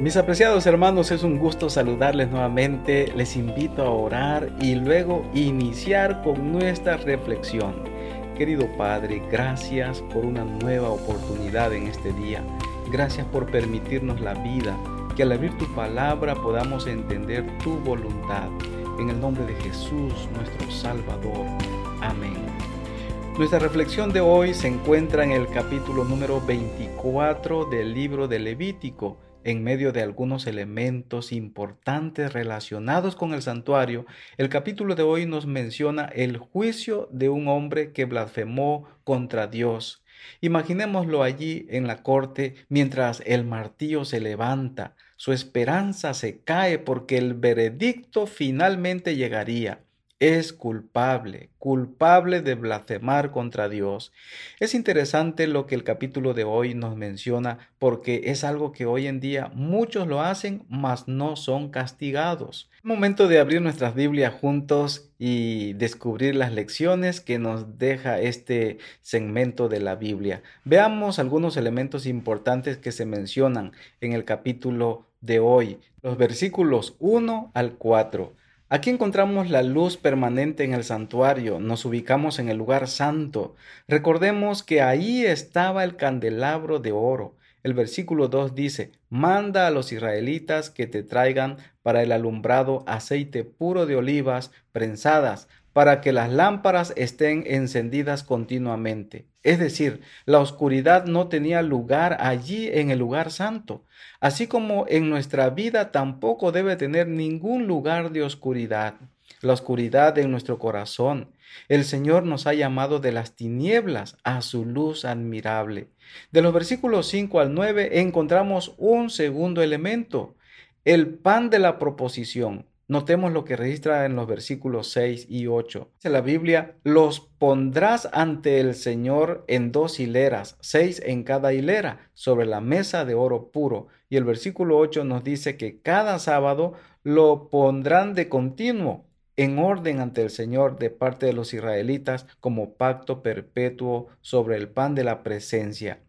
Mis apreciados hermanos, es un gusto saludarles nuevamente. Les invito a orar y luego iniciar con nuestra reflexión. Querido Padre, gracias por una nueva oportunidad en este día. Gracias por permitirnos la vida, que al abrir tu palabra podamos entender tu voluntad. En el nombre de Jesús, nuestro Salvador. Amén. Nuestra reflexión de hoy se encuentra en el capítulo número 24 del libro de Levítico en medio de algunos elementos importantes relacionados con el santuario, el capítulo de hoy nos menciona el juicio de un hombre que blasfemó contra Dios. Imaginémoslo allí en la corte mientras el martillo se levanta, su esperanza se cae porque el veredicto finalmente llegaría es culpable, culpable de blasfemar contra Dios. Es interesante lo que el capítulo de hoy nos menciona porque es algo que hoy en día muchos lo hacen, mas no son castigados. Momento de abrir nuestras Biblias juntos y descubrir las lecciones que nos deja este segmento de la Biblia. Veamos algunos elementos importantes que se mencionan en el capítulo de hoy, los versículos 1 al 4. Aquí encontramos la luz permanente en el santuario, nos ubicamos en el lugar santo. Recordemos que ahí estaba el candelabro de oro. El versículo 2 dice, manda a los israelitas que te traigan para el alumbrado aceite puro de olivas prensadas, para que las lámparas estén encendidas continuamente. Es decir, la oscuridad no tenía lugar allí en el lugar santo, así como en nuestra vida tampoco debe tener ningún lugar de oscuridad. La oscuridad en nuestro corazón. El Señor nos ha llamado de las tinieblas a su luz admirable. De los versículos 5 al 9 encontramos un segundo elemento, el pan de la proposición. Notemos lo que registra en los versículos 6 y 8. Dice la Biblia, los pondrás ante el Señor en dos hileras, seis en cada hilera, sobre la mesa de oro puro. Y el versículo 8 nos dice que cada sábado lo pondrán de continuo en orden ante el Señor de parte de los israelitas como pacto perpetuo sobre el pan de la presencia.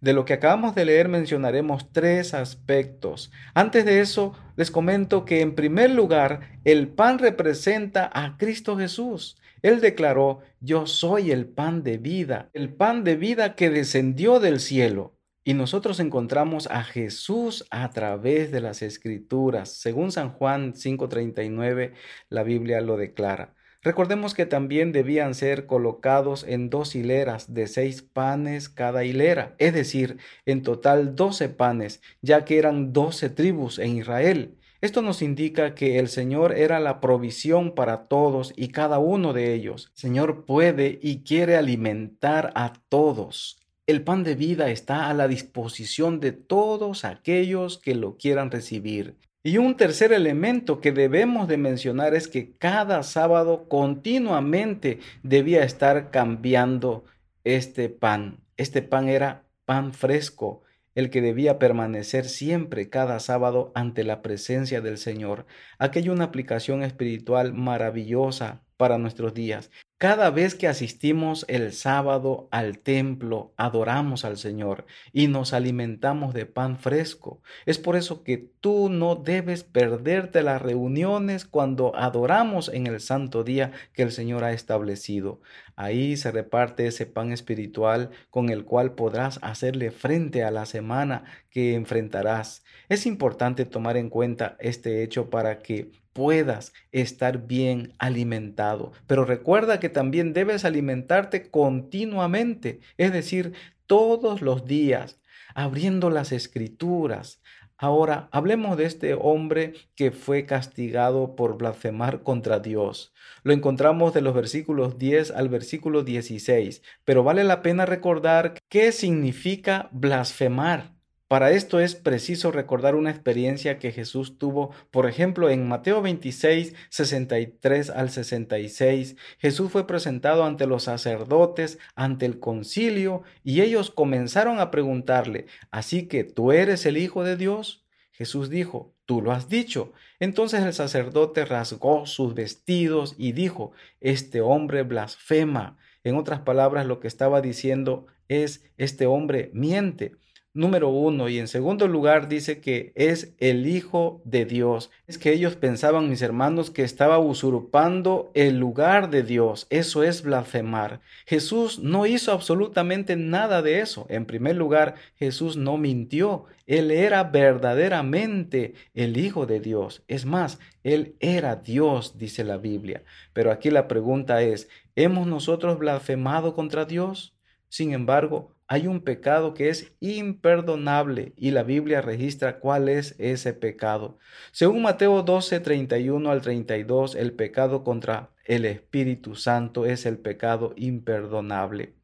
De lo que acabamos de leer mencionaremos tres aspectos. Antes de eso, les comento que en primer lugar, el pan representa a Cristo Jesús. Él declaró, yo soy el pan de vida, el pan de vida que descendió del cielo. Y nosotros encontramos a Jesús a través de las escrituras. Según San Juan 5:39, la Biblia lo declara. Recordemos que también debían ser colocados en dos hileras de seis panes cada hilera, es decir, en total doce panes, ya que eran doce tribus en Israel. Esto nos indica que el Señor era la provisión para todos y cada uno de ellos. El Señor puede y quiere alimentar a todos. El pan de vida está a la disposición de todos aquellos que lo quieran recibir. Y un tercer elemento que debemos de mencionar es que cada sábado continuamente debía estar cambiando este pan. Este pan era pan fresco, el que debía permanecer siempre cada sábado ante la presencia del Señor. Aquella una aplicación espiritual maravillosa para nuestros días. Cada vez que asistimos el sábado al templo, adoramos al Señor y nos alimentamos de pan fresco. Es por eso que tú no debes perderte las reuniones cuando adoramos en el santo día que el Señor ha establecido. Ahí se reparte ese pan espiritual con el cual podrás hacerle frente a la semana que enfrentarás. Es importante tomar en cuenta este hecho para que puedas estar bien alimentado. Pero recuerda que también debes alimentarte continuamente, es decir, todos los días, abriendo las escrituras. Ahora, hablemos de este hombre que fue castigado por blasfemar contra Dios. Lo encontramos de los versículos 10 al versículo 16, pero vale la pena recordar qué significa blasfemar. Para esto es preciso recordar una experiencia que Jesús tuvo, por ejemplo, en Mateo 26, 63 al 66. Jesús fue presentado ante los sacerdotes, ante el concilio, y ellos comenzaron a preguntarle, ¿así que tú eres el Hijo de Dios? Jesús dijo, tú lo has dicho. Entonces el sacerdote rasgó sus vestidos y dijo, este hombre blasfema. En otras palabras, lo que estaba diciendo es, este hombre miente. Número uno. Y en segundo lugar dice que es el Hijo de Dios. Es que ellos pensaban, mis hermanos, que estaba usurpando el lugar de Dios. Eso es blasfemar. Jesús no hizo absolutamente nada de eso. En primer lugar, Jesús no mintió. Él era verdaderamente el Hijo de Dios. Es más, Él era Dios, dice la Biblia. Pero aquí la pregunta es, ¿hemos nosotros blasfemado contra Dios? Sin embargo, hay un pecado que es imperdonable y la Biblia registra cuál es ese pecado. Según Mateo 12, 31 al 32, el pecado contra el Espíritu Santo es el pecado imperdonable.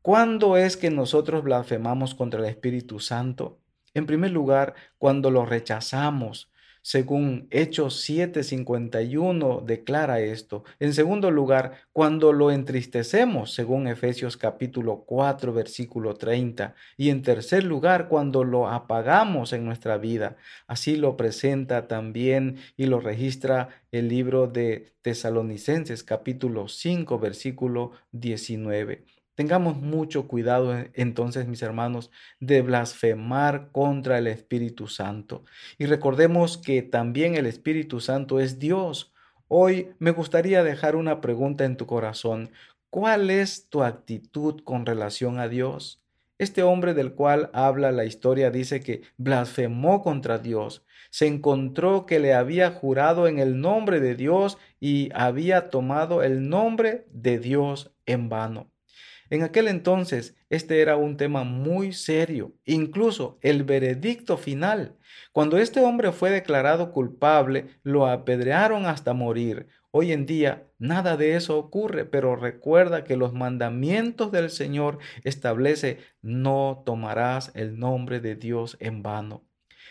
¿Cuándo es que nosotros blasfemamos contra el Espíritu Santo? En primer lugar, cuando lo rechazamos, según Hechos 7:51 declara esto. En segundo lugar, cuando lo entristecemos, según Efesios capítulo 4 versículo 30. Y en tercer lugar, cuando lo apagamos en nuestra vida. Así lo presenta también y lo registra el libro de Tesalonicenses capítulo 5 versículo 19. Tengamos mucho cuidado entonces, mis hermanos, de blasfemar contra el Espíritu Santo. Y recordemos que también el Espíritu Santo es Dios. Hoy me gustaría dejar una pregunta en tu corazón. ¿Cuál es tu actitud con relación a Dios? Este hombre del cual habla la historia dice que blasfemó contra Dios, se encontró que le había jurado en el nombre de Dios y había tomado el nombre de Dios en vano. En aquel entonces este era un tema muy serio, incluso el veredicto final. Cuando este hombre fue declarado culpable, lo apedrearon hasta morir. Hoy en día nada de eso ocurre, pero recuerda que los mandamientos del Señor establece no tomarás el nombre de Dios en vano.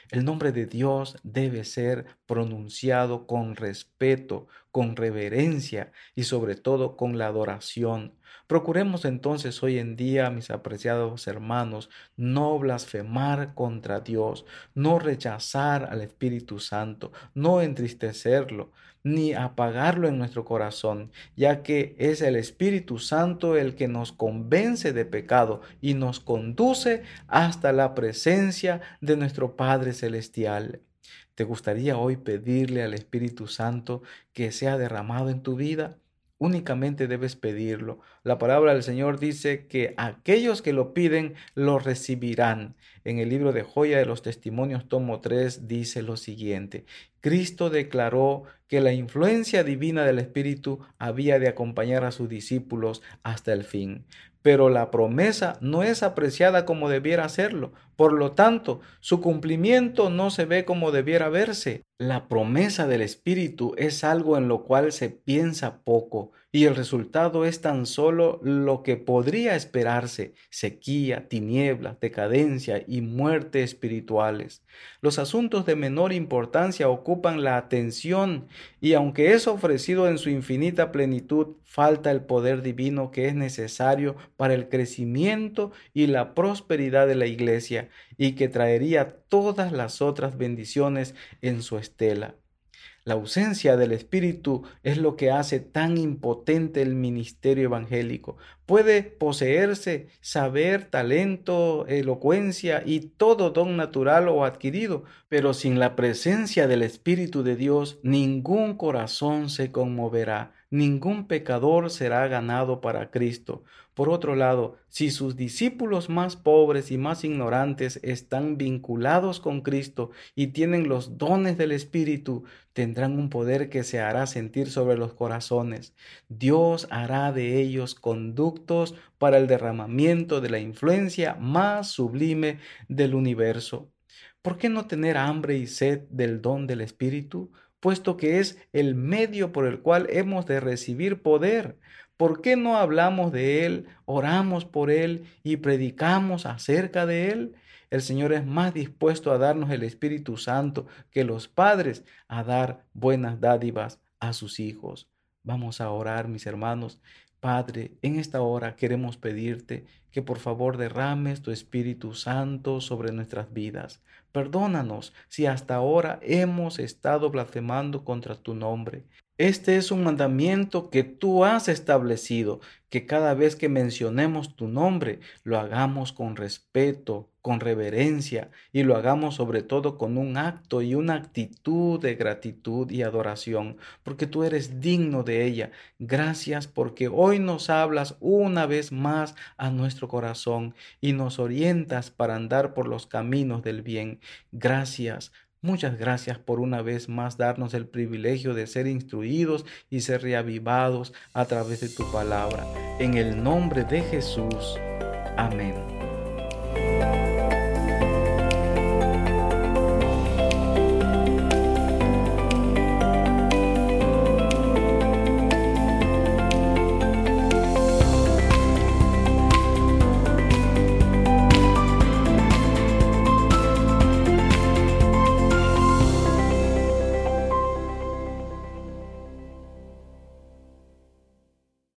El nombre de Dios debe ser pronunciado con respeto, con reverencia y sobre todo con la adoración. Procuremos entonces hoy en día, mis apreciados hermanos, no blasfemar contra Dios, no rechazar al Espíritu Santo, no entristecerlo, ni apagarlo en nuestro corazón, ya que es el Espíritu Santo el que nos convence de pecado y nos conduce hasta la presencia de nuestro Padre Celestial. ¿Te gustaría hoy pedirle al Espíritu Santo que sea derramado en tu vida? Únicamente debes pedirlo. La palabra del Señor dice que aquellos que lo piden lo recibirán. En el libro de Joya de los Testimonios, tomo 3, dice lo siguiente. Cristo declaró que la influencia divina del Espíritu había de acompañar a sus discípulos hasta el fin pero la promesa no es apreciada como debiera serlo. Por lo tanto, su cumplimiento no se ve como debiera verse. La promesa del Espíritu es algo en lo cual se piensa poco y el resultado es tan solo lo que podría esperarse, sequía, tinieblas, decadencia y muerte espirituales. Los asuntos de menor importancia ocupan la atención y aunque es ofrecido en su infinita plenitud, falta el poder divino que es necesario para el crecimiento y la prosperidad de la iglesia y que traería todas las otras bendiciones en su estela. La ausencia del Espíritu es lo que hace tan impotente el ministerio evangélico. Puede poseerse saber, talento, elocuencia y todo don natural o adquirido, pero sin la presencia del Espíritu de Dios ningún corazón se conmoverá, ningún pecador será ganado para Cristo. Por otro lado, si sus discípulos más pobres y más ignorantes están vinculados con Cristo y tienen los dones del Espíritu, tendrán un poder que se hará sentir sobre los corazones. Dios hará de ellos conductos para el derramamiento de la influencia más sublime del universo. ¿Por qué no tener hambre y sed del don del Espíritu? puesto que es el medio por el cual hemos de recibir poder. ¿Por qué no hablamos de Él, oramos por Él y predicamos acerca de Él? El Señor es más dispuesto a darnos el Espíritu Santo que los padres a dar buenas dádivas a sus hijos. Vamos a orar, mis hermanos. Padre, en esta hora queremos pedirte que por favor derrames tu Espíritu Santo sobre nuestras vidas. Perdónanos si hasta ahora hemos estado blasfemando contra tu nombre. Este es un mandamiento que tú has establecido, que cada vez que mencionemos tu nombre, lo hagamos con respeto, con reverencia y lo hagamos sobre todo con un acto y una actitud de gratitud y adoración, porque tú eres digno de ella. Gracias porque hoy nos hablas una vez más a nuestro corazón y nos orientas para andar por los caminos del bien. Gracias Muchas gracias por una vez más darnos el privilegio de ser instruidos y ser reavivados a través de tu palabra. En el nombre de Jesús. Amén.